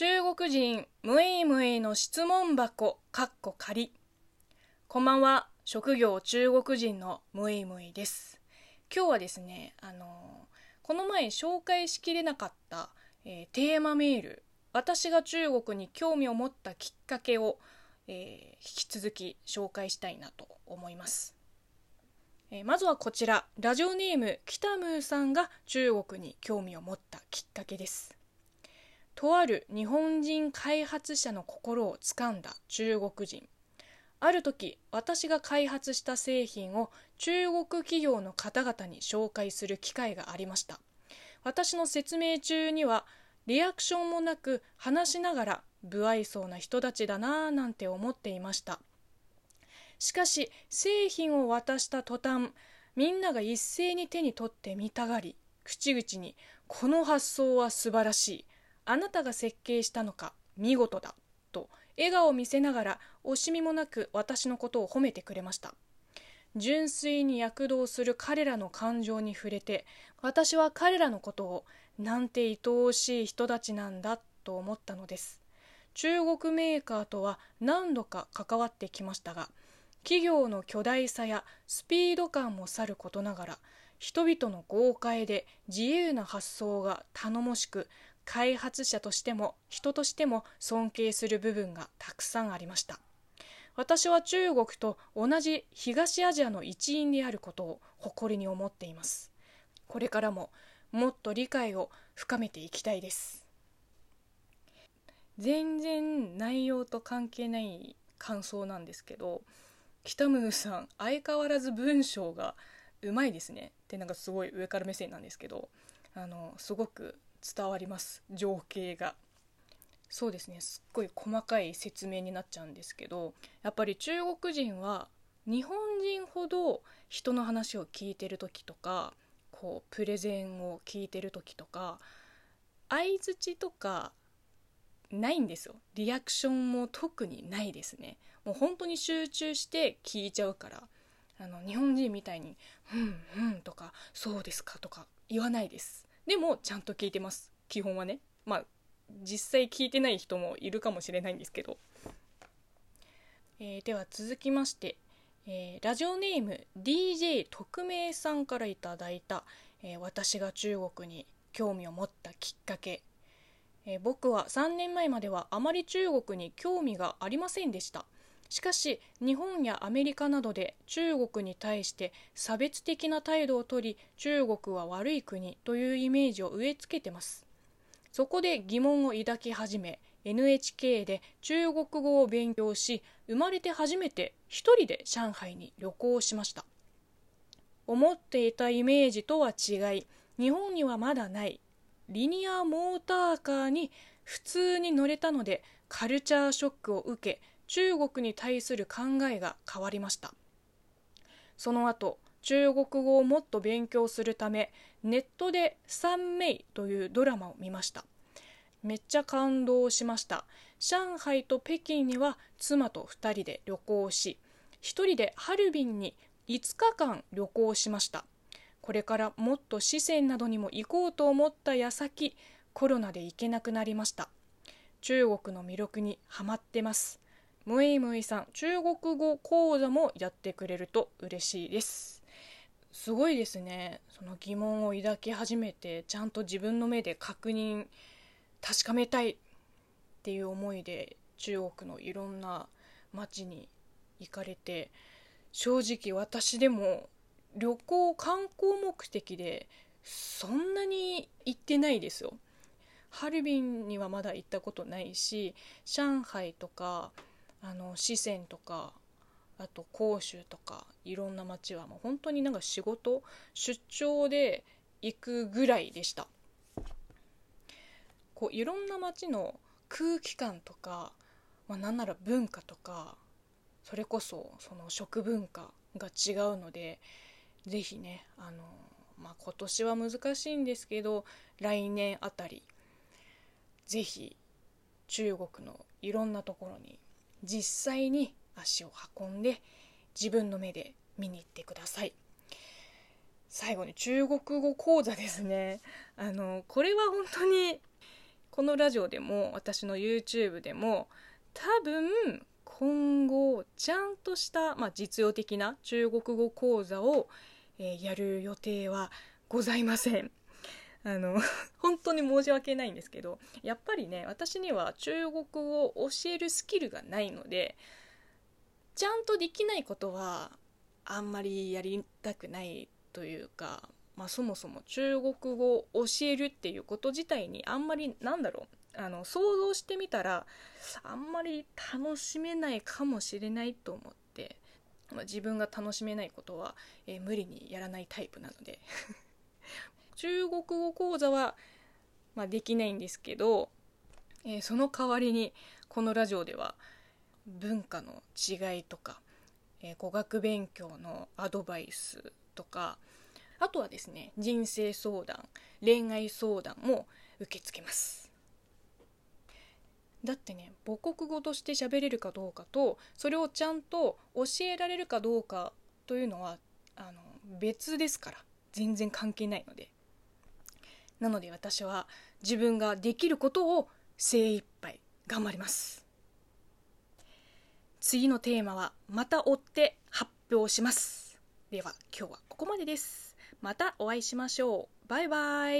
中国人ムイムイの質問箱かっこ仮こんばんは。職業中国人のムイムイです。今日はですねあのこの前紹介しきれなかった、えー、テーマメール。私が中国に興味を持ったきっかけを、えー、引き続き紹介したいなと思います。え、まずはこちら。ラジオネーム北ムーさんが中国に興味を持ったきっかけです。とある日本人開発者の心をつかんだ中国人。ある時私が開発した製品を中国企業の方々に紹介する機会がありました。私の説明中にはリアクションもなく話しながら不愛想な人たちだなぁなんて思っていました。しかし製品を渡した途端みんなが一斉に手に取ってみたがり口々に「この発想は素晴らしい。あなたが設計したのか見事だ」と笑顔を見せながら惜しみもなく私のことを褒めてくれました。純粋に躍動する彼らの感情に触れて私は彼らのことをなんて愛おしい人たちなんだと思ったのです。中国メーカーとは何度か関わってきましたが企業の巨大さやスピード感もさることながら人々の豪快で自由な発想が頼もしく開発者としても人としても尊敬する部分がたくさんありました。私は中国と同じ東アジアの一員であることを誇りに思っています。これからももっと理解を深めていきたいです。全然内容と関係ない感想なんですけど北ムーさん相変わらず文章がうまいですね。ってなんかすごい上から目線なんですけどあのすごく伝わります。情景が。そうですね。すっごい細かい説明になっちゃうんですけどやっぱり中国人は日本人ほど人の話を聞いてる時とかこうプレゼンを聞いてる時とか相づちとかないんですよ。リアクションも特にないですね。もう本当に集中して聞いちゃうからあの日本人みたいに「うんうん」とか「そうですか」とか言わないです。でもちゃんと聞いてます。基本はね。まあ実際聞いてない人もいるかもしれないんですけど、えー、では続きまして、えー、ラジオネーム DJ 特命さんからいただいた、えー、私が中国に興味を持ったきっかけ。え僕は3年前まではあまり中国に興味がありませんでした。しかし日本やアメリカなどで中国に対して差別的な態度をとり中国は悪い国というイメージを植え付けてます。そこで疑問を抱き始め NHK で中国語を勉強し生まれて初めて一人で上海に旅行しました。思っていたイメージとは違い日本にはまだないリニアモーターカーに普通に乗れたのでカルチャーショックを受け中国に対する考えが変わりました。その後中国語をもっと勉強するためネットで「三名」というドラマを見ました。めっちゃ感動しました。上海と北京には妻と2人で旅行し1人でハルビンに5日間旅行しました。これからもっと四川などにも行こうと思った矢先コロナで行けなくなりました。中国の魅力にはまってます。ムイムイさん中国語講座もやってくれると嬉しいです。すごいですね。その疑問を抱き始めてちゃんと自分の目で確認確かめたいっていう思いで中国のいろんな街に行かれて正直私でも旅行観光目的でそんなに行ってないですよ。ハルビンにはまだ行ったことないし上海とかあの四川とかあと広州とかいろんな街はもう本当になんか仕事出張で行くぐらいでした。こういろんな街の空気感とか、まあ、なんなら文化とかそれこそその食文化が違うので是非ねあの、まあ、今年は難しいんですけど来年あたり是非中国のいろんなところに実際に足を運んで自分の目で見に行ってください最後に中国語講座ですね あのこれは本当にこのラジオでも私の YouTube でも多分今後ちゃんとした、まあ、実用的な中国語講座を、えー、やる予定はございません。あの 本当に申し訳ないんですけどやっぱりね私には中国語を教えるスキルがないのでちゃんとできないことはあんまりやりたくないというか、まあ、そもそも中国語を教えるっていうこと自体にあんまりなんだろうあの想像してみたらあんまり楽しめないかもしれないと思って、まあ、自分が楽しめないことは、えー、無理にやらないタイプなので。中国語講座は、まあ、できないんですけど、えー、その代わりにこのラジオでは文化の違いとか、えー、語学勉強のアドバイスとかあとはですね人生相談恋愛相談も受け付けます。だってね母国語として喋れるかどうかとそれをちゃんと教えられるかどうかというのはあの別ですから全然関係ないので。なので私は自分ができることを精一杯頑張ります。次のテーマはまた追って発表します。では今日はここまでです。またお会いしましょう。バイバイ。